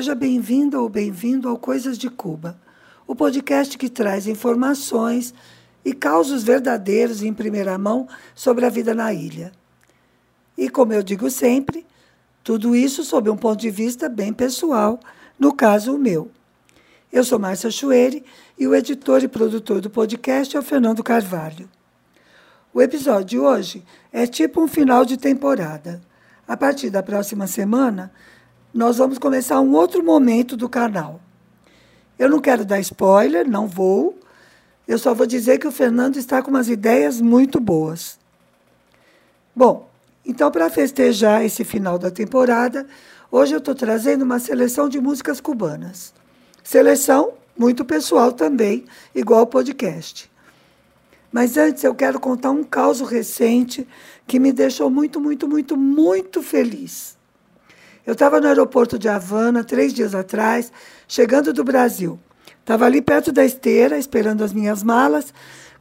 seja bem-vinda ou bem-vindo ao Coisas de Cuba, o podcast que traz informações e causos verdadeiros em primeira mão sobre a vida na ilha. E como eu digo sempre, tudo isso sob um ponto de vista bem pessoal, no caso o meu. Eu sou Márcia Chueire e o editor e produtor do podcast é o Fernando Carvalho. O episódio de hoje é tipo um final de temporada. A partir da próxima semana, nós vamos começar um outro momento do canal. Eu não quero dar spoiler, não vou. Eu só vou dizer que o Fernando está com umas ideias muito boas. Bom, então, para festejar esse final da temporada, hoje eu estou trazendo uma seleção de músicas cubanas. Seleção muito pessoal também, igual o podcast. Mas antes eu quero contar um caso recente que me deixou muito, muito, muito, muito feliz. Eu estava no aeroporto de Havana três dias atrás, chegando do Brasil. Estava ali perto da esteira, esperando as minhas malas,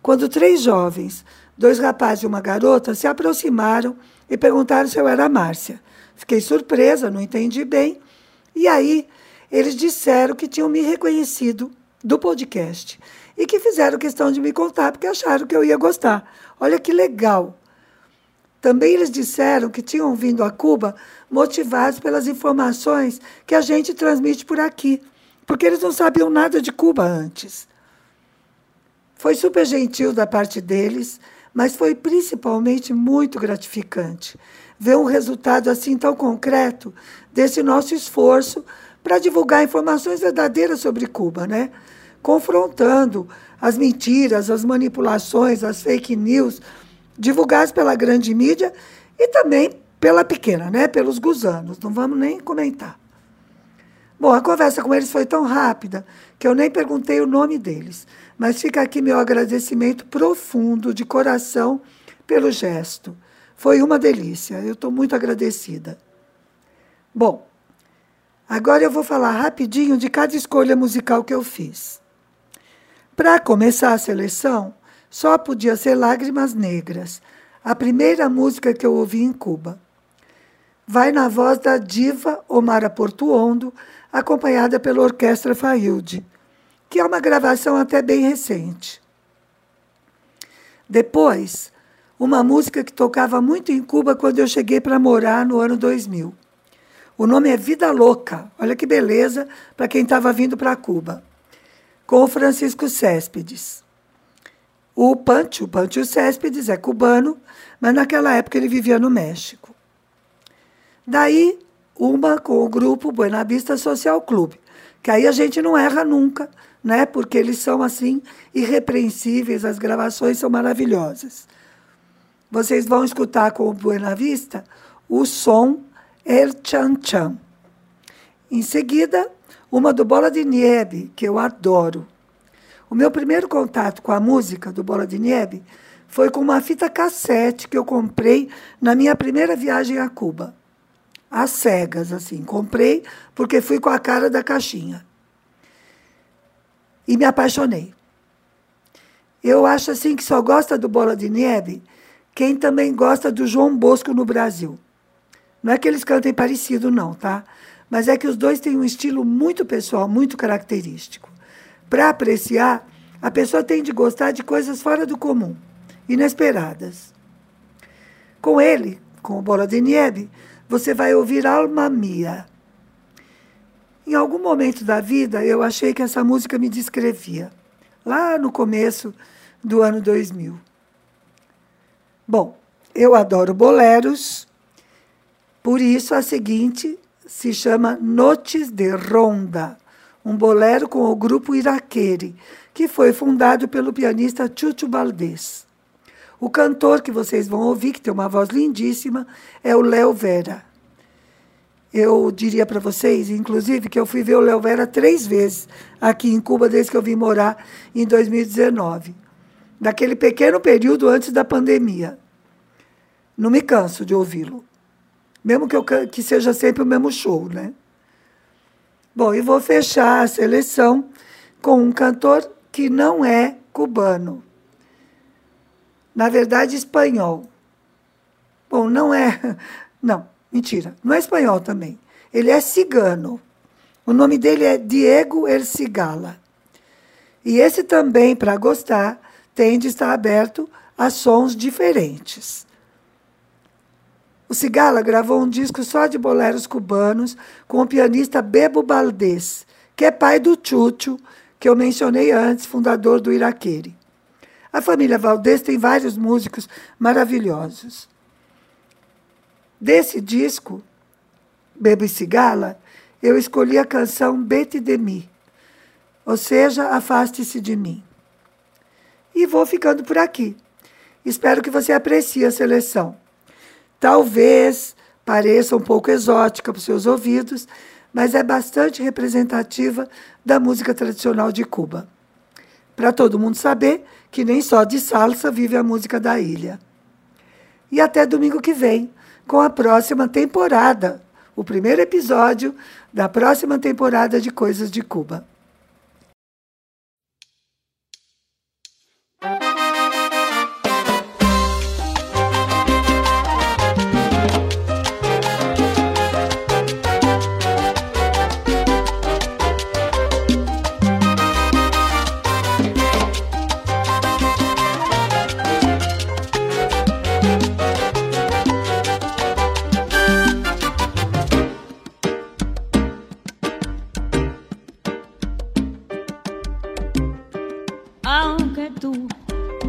quando três jovens, dois rapazes e uma garota, se aproximaram e perguntaram se eu era Márcia. Fiquei surpresa, não entendi bem. E aí eles disseram que tinham me reconhecido do podcast e que fizeram questão de me contar porque acharam que eu ia gostar. Olha que legal. Também eles disseram que tinham vindo a Cuba motivados pelas informações que a gente transmite por aqui, porque eles não sabiam nada de Cuba antes. Foi super gentil da parte deles, mas foi principalmente muito gratificante ver um resultado assim tão concreto desse nosso esforço para divulgar informações verdadeiras sobre Cuba, né? Confrontando as mentiras, as manipulações, as fake news divulgadas pela grande mídia e também pela pequena, né? Pelos gusanos. Não vamos nem comentar. Bom, a conversa com eles foi tão rápida que eu nem perguntei o nome deles, mas fica aqui meu agradecimento profundo, de coração, pelo gesto. Foi uma delícia, eu estou muito agradecida. Bom, agora eu vou falar rapidinho de cada escolha musical que eu fiz. Para começar a seleção, só podia ser Lágrimas Negras, a primeira música que eu ouvi em Cuba. Vai na voz da diva Omara Portuondo, acompanhada pela Orquestra Failde, que é uma gravação até bem recente. Depois, uma música que tocava muito em Cuba quando eu cheguei para morar no ano 2000. O nome é Vida Louca, olha que beleza para quem estava vindo para Cuba, com o Francisco Céspedes. O Pancho, Pancho Céspedes, é cubano, mas naquela época ele vivia no México. Daí, uma com o grupo Buena Vista Social Clube, que aí a gente não erra nunca, né? Porque eles são assim irrepreensíveis, as gravações são maravilhosas. Vocês vão escutar com o Buena Vista o som El Chan Chan. Em seguida, uma do Bola de Nieve, que eu adoro. O meu primeiro contato com a música do Bola de Neve foi com uma fita cassete que eu comprei na minha primeira viagem a Cuba. Às cegas, assim. Comprei porque fui com a cara da caixinha. E me apaixonei. Eu acho assim que só gosta do Bola de Neve quem também gosta do João Bosco no Brasil. Não é que eles cantem parecido, não, tá? Mas é que os dois têm um estilo muito pessoal, muito característico. Para apreciar, a pessoa tem de gostar de coisas fora do comum, inesperadas. Com ele, com o Bola de Nieve, você vai ouvir Alma Mia. Em algum momento da vida, eu achei que essa música me descrevia, lá no começo do ano 2000. Bom, eu adoro boleros, por isso a seguinte se chama Notes de Ronda um bolero com o grupo Iraquere, que foi fundado pelo pianista Chucho Valdés. O cantor que vocês vão ouvir, que tem uma voz lindíssima, é o Léo Vera. Eu diria para vocês, inclusive, que eu fui ver o Léo Vera três vezes aqui em Cuba desde que eu vim morar em 2019. Daquele pequeno período antes da pandemia. Não me canso de ouvi-lo. Mesmo que, eu, que seja sempre o mesmo show, né? Bom, e vou fechar a seleção com um cantor que não é cubano. Na verdade, espanhol. Bom, não é. Não, mentira. Não é espanhol também. Ele é cigano. O nome dele é Diego Ercigala. E esse também, para gostar, tem de estar aberto a sons diferentes. O Cigala gravou um disco só de boleros cubanos com o pianista Bebo Baldés, que é pai do Chucho, que eu mencionei antes, fundador do Iraquere. A família Valdez tem vários músicos maravilhosos. Desse disco, Bebo e Cigala, eu escolhi a canção Bete de Mi, ou seja, Afaste-se de mim. E vou ficando por aqui. Espero que você aprecie a seleção. Talvez pareça um pouco exótica para os seus ouvidos, mas é bastante representativa da música tradicional de Cuba. Para todo mundo saber que nem só de salsa vive a música da ilha. E até domingo que vem, com a próxima temporada, o primeiro episódio da próxima temporada de Coisas de Cuba.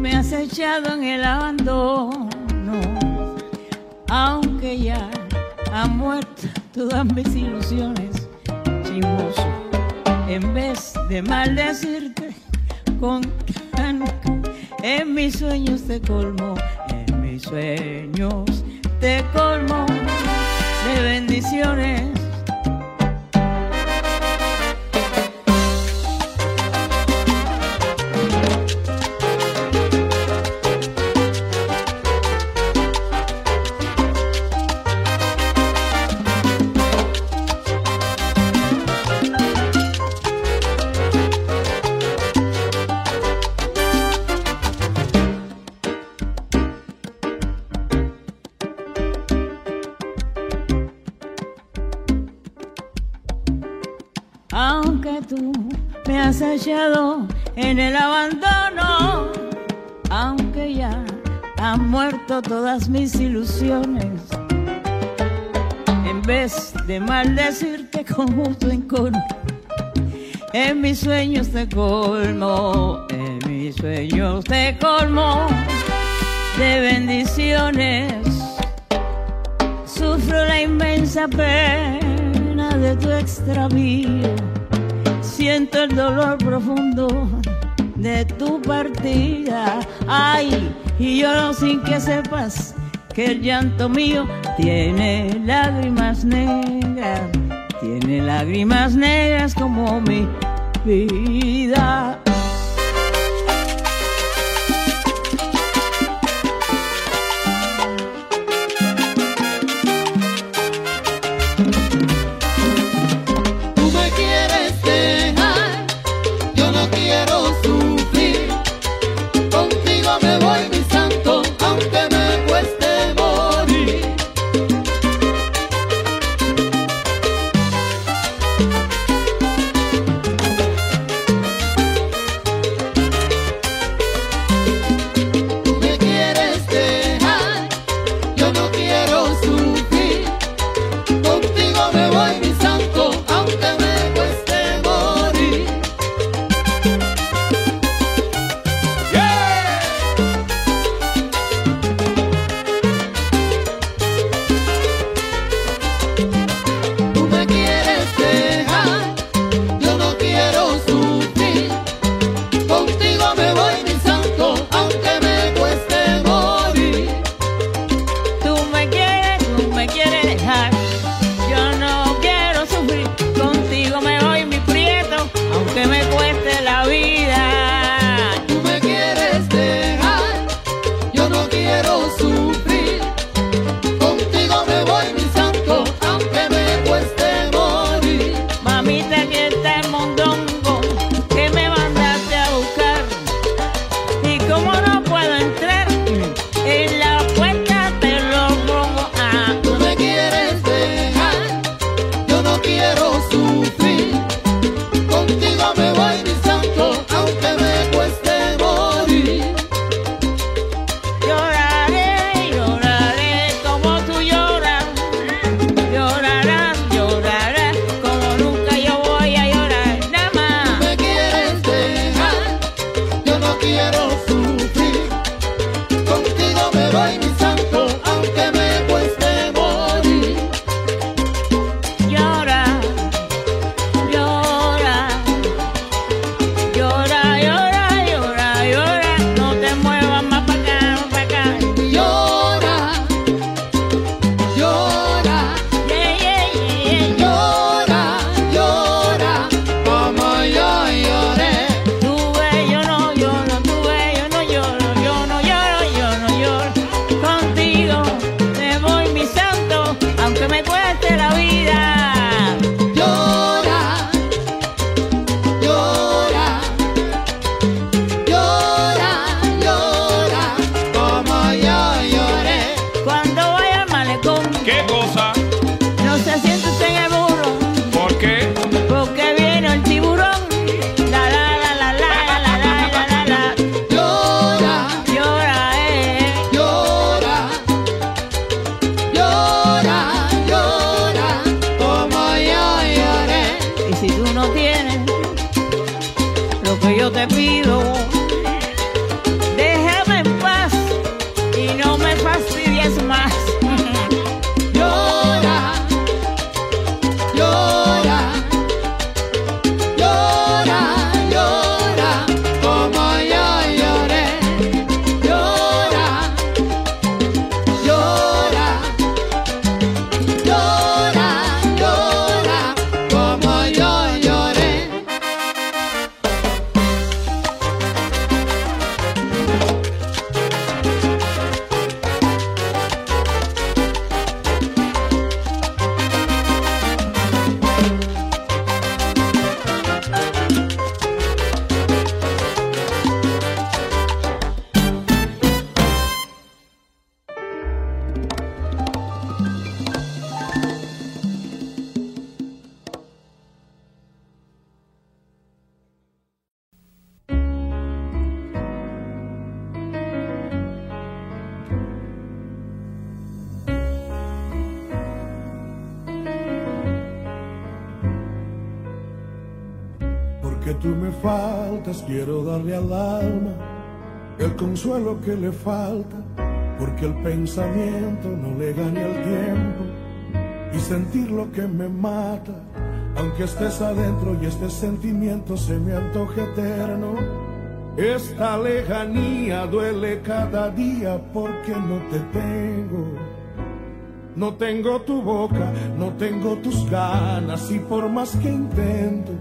En el abandono, aunque ya han muerto todas mis ilusiones, chismoso, en vez de maldecirte con en mis sueños te colmo, en mis sueños te colmo de bendiciones en el abandono, aunque ya han muerto todas mis ilusiones. En vez de maldecirte con justo encono, en mis sueños te colmo, en mis sueños te colmo de bendiciones. Sufro la inmensa pena de tu extravío siento el dolor profundo de tu partida. Ay, y lloro sin que sepas que el llanto mío tiene lágrimas negras, tiene lágrimas negras como mi vida. Porque tú me faltas, quiero darle al alma el consuelo que le falta porque el pensamiento no le gane el tiempo y sentir lo que me mata, aunque estés adentro y este sentimiento se me antoje eterno. Esta lejanía duele cada día porque no te tengo. No tengo tu boca, no tengo tus ganas y por más que intento,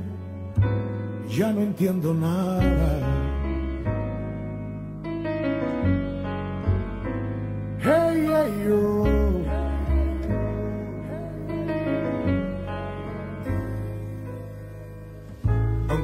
ya no entiendo nada.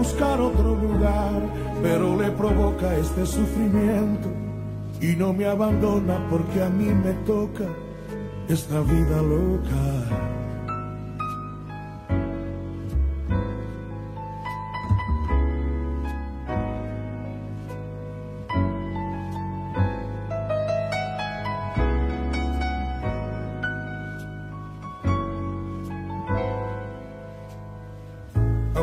buscar otro lugar, pero le provoca este sufrimiento y no me abandona porque a mí me toca esta vida loca.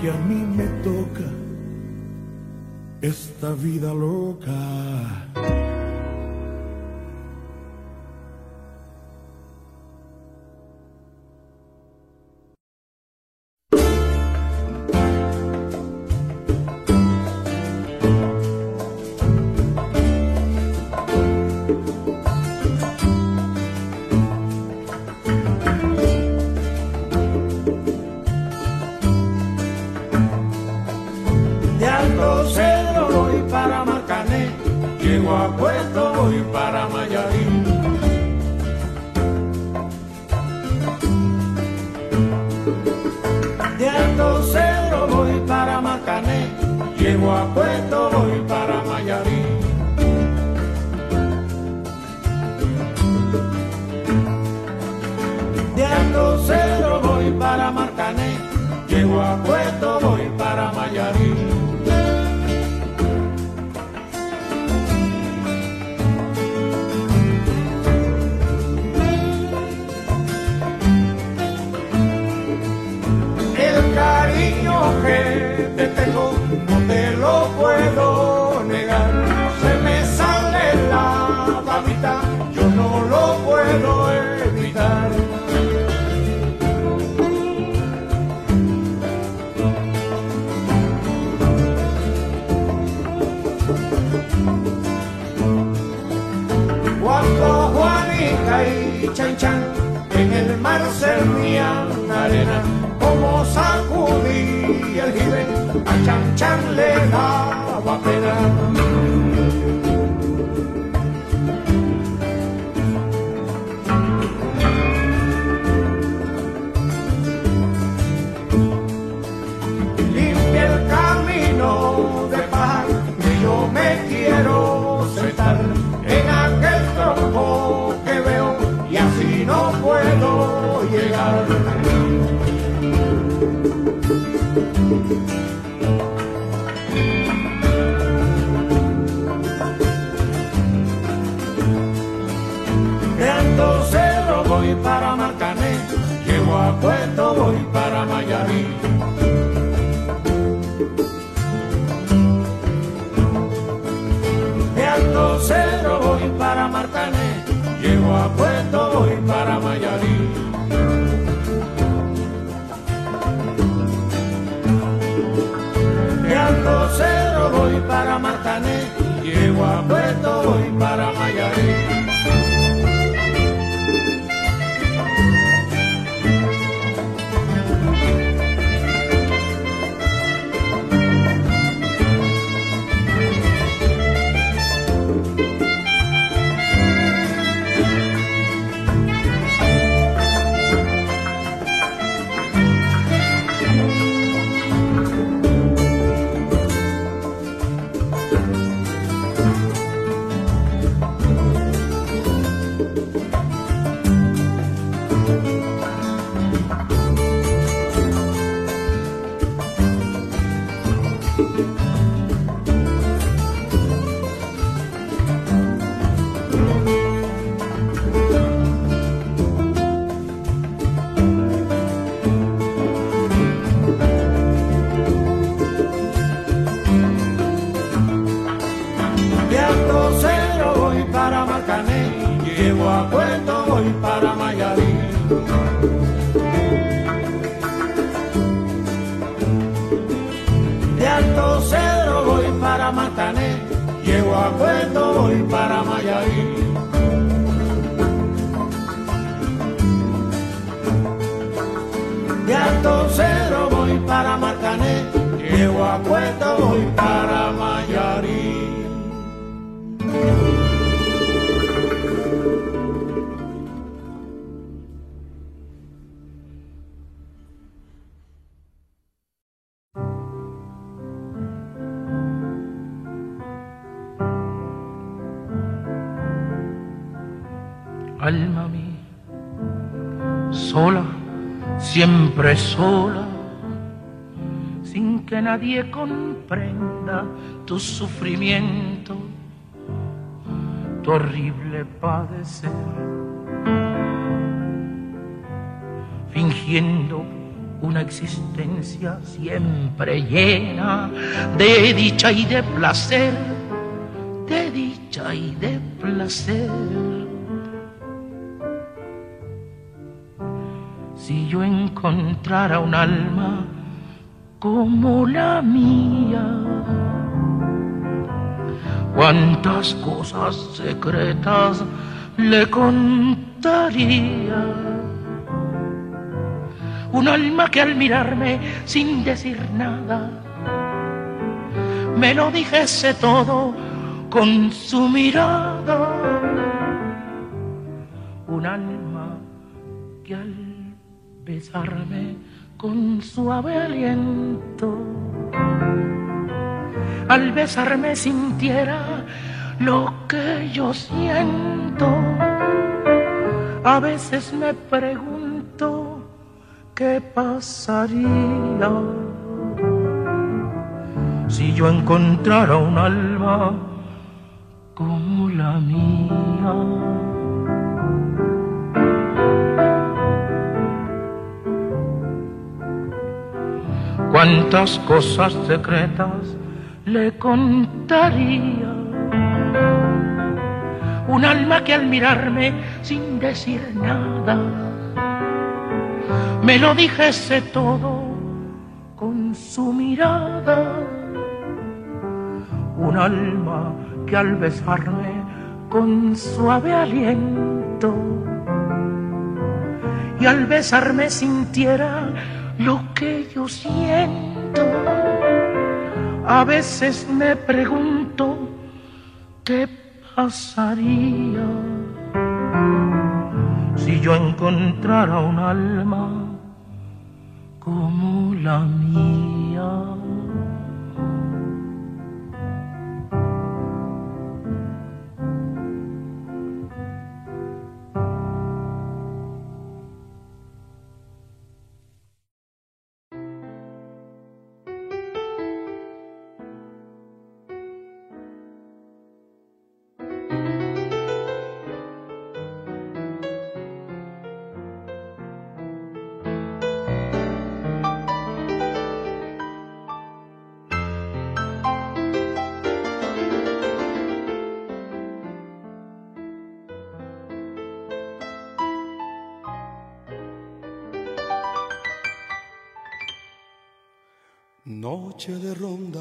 Que a mí me toca esta vida loca. Chegou a lo puedo negar. Se me sale la babita, yo no lo puedo evitar. Cuando Juanica y Chan Chan en el mar servían arena, como sacudí el jibe, a Chan Chan le voy para Mayarí. De Alto Cedro voy para siempre sola, sin que nadie comprenda tu sufrimiento, tu horrible padecer, fingiendo una existencia siempre llena de dicha y de placer, de dicha y de placer encontrara un alma como la mía. Cuántas cosas secretas le contaría. Un alma que al mirarme sin decir nada, me lo dijese todo con su mirada. Un alma que al besarme con suave aliento. Al besarme sintiera lo que yo siento. A veces me pregunto qué pasaría si yo encontrara un alma como la mía. Cuántas cosas secretas le contaría. Un alma que al mirarme sin decir nada, me lo dijese todo con su mirada. Un alma que al besarme con suave aliento y al besarme sintiera lo que yo siento. A veces me pregunto qué pasaría si yo encontrara un alma como la mía. noche de ronda.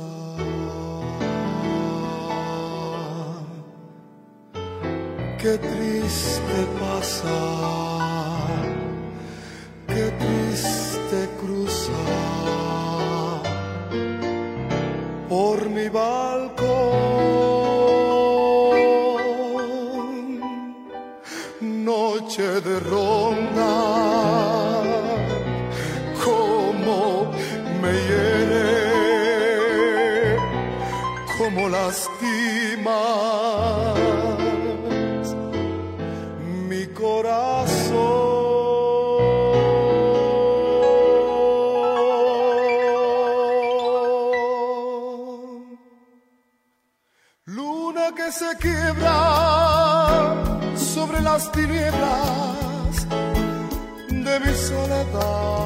Qué triste pasar. que se quiebra sobre las tinieblas de mi soledad.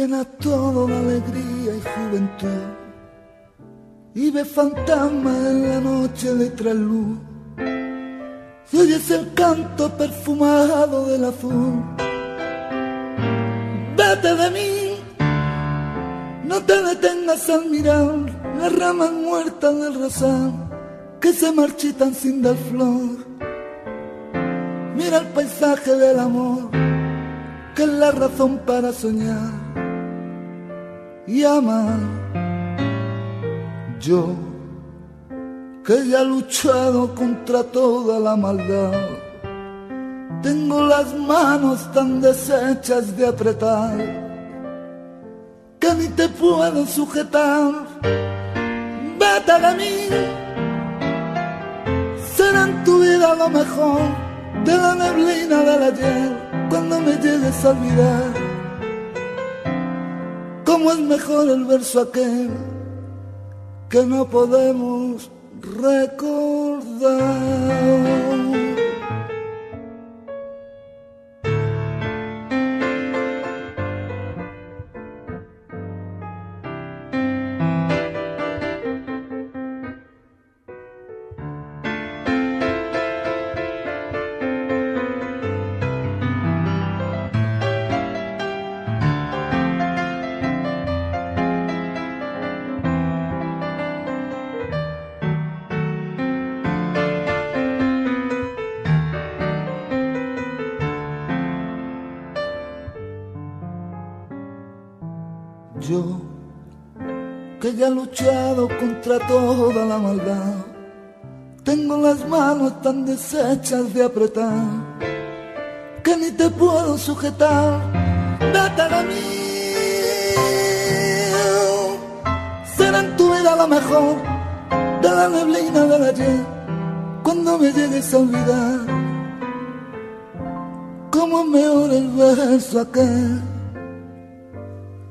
Llena todo de alegría y juventud. Y ve fantasmas en la noche de trasluz. Y oyes el canto perfumado del azul. Vete de mí, no te detengas al mirar las ramas muertas del rosal que se marchitan sin dar flor. Mira el paisaje del amor, que es la razón para soñar y amar. Yo, que ya he luchado contra toda la maldad, tengo las manos tan deshechas de apretar que ni te puedo sujetar. Vete de mí, será en tu vida lo mejor de la neblina del ayer cuando me llegues a olvidar. Cómo es mejor el verso aquel que no podemos recordar. Ya he luchado contra toda la maldad, tengo las manos tan deshechas de apretar, que ni te puedo sujetar, vete de mí. Será en tu vida lo mejor de la neblina del ayer, cuando me llegues a olvidar, como mejor el verso aquel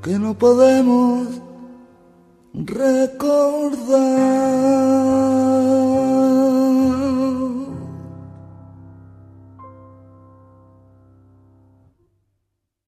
que no podemos recordar.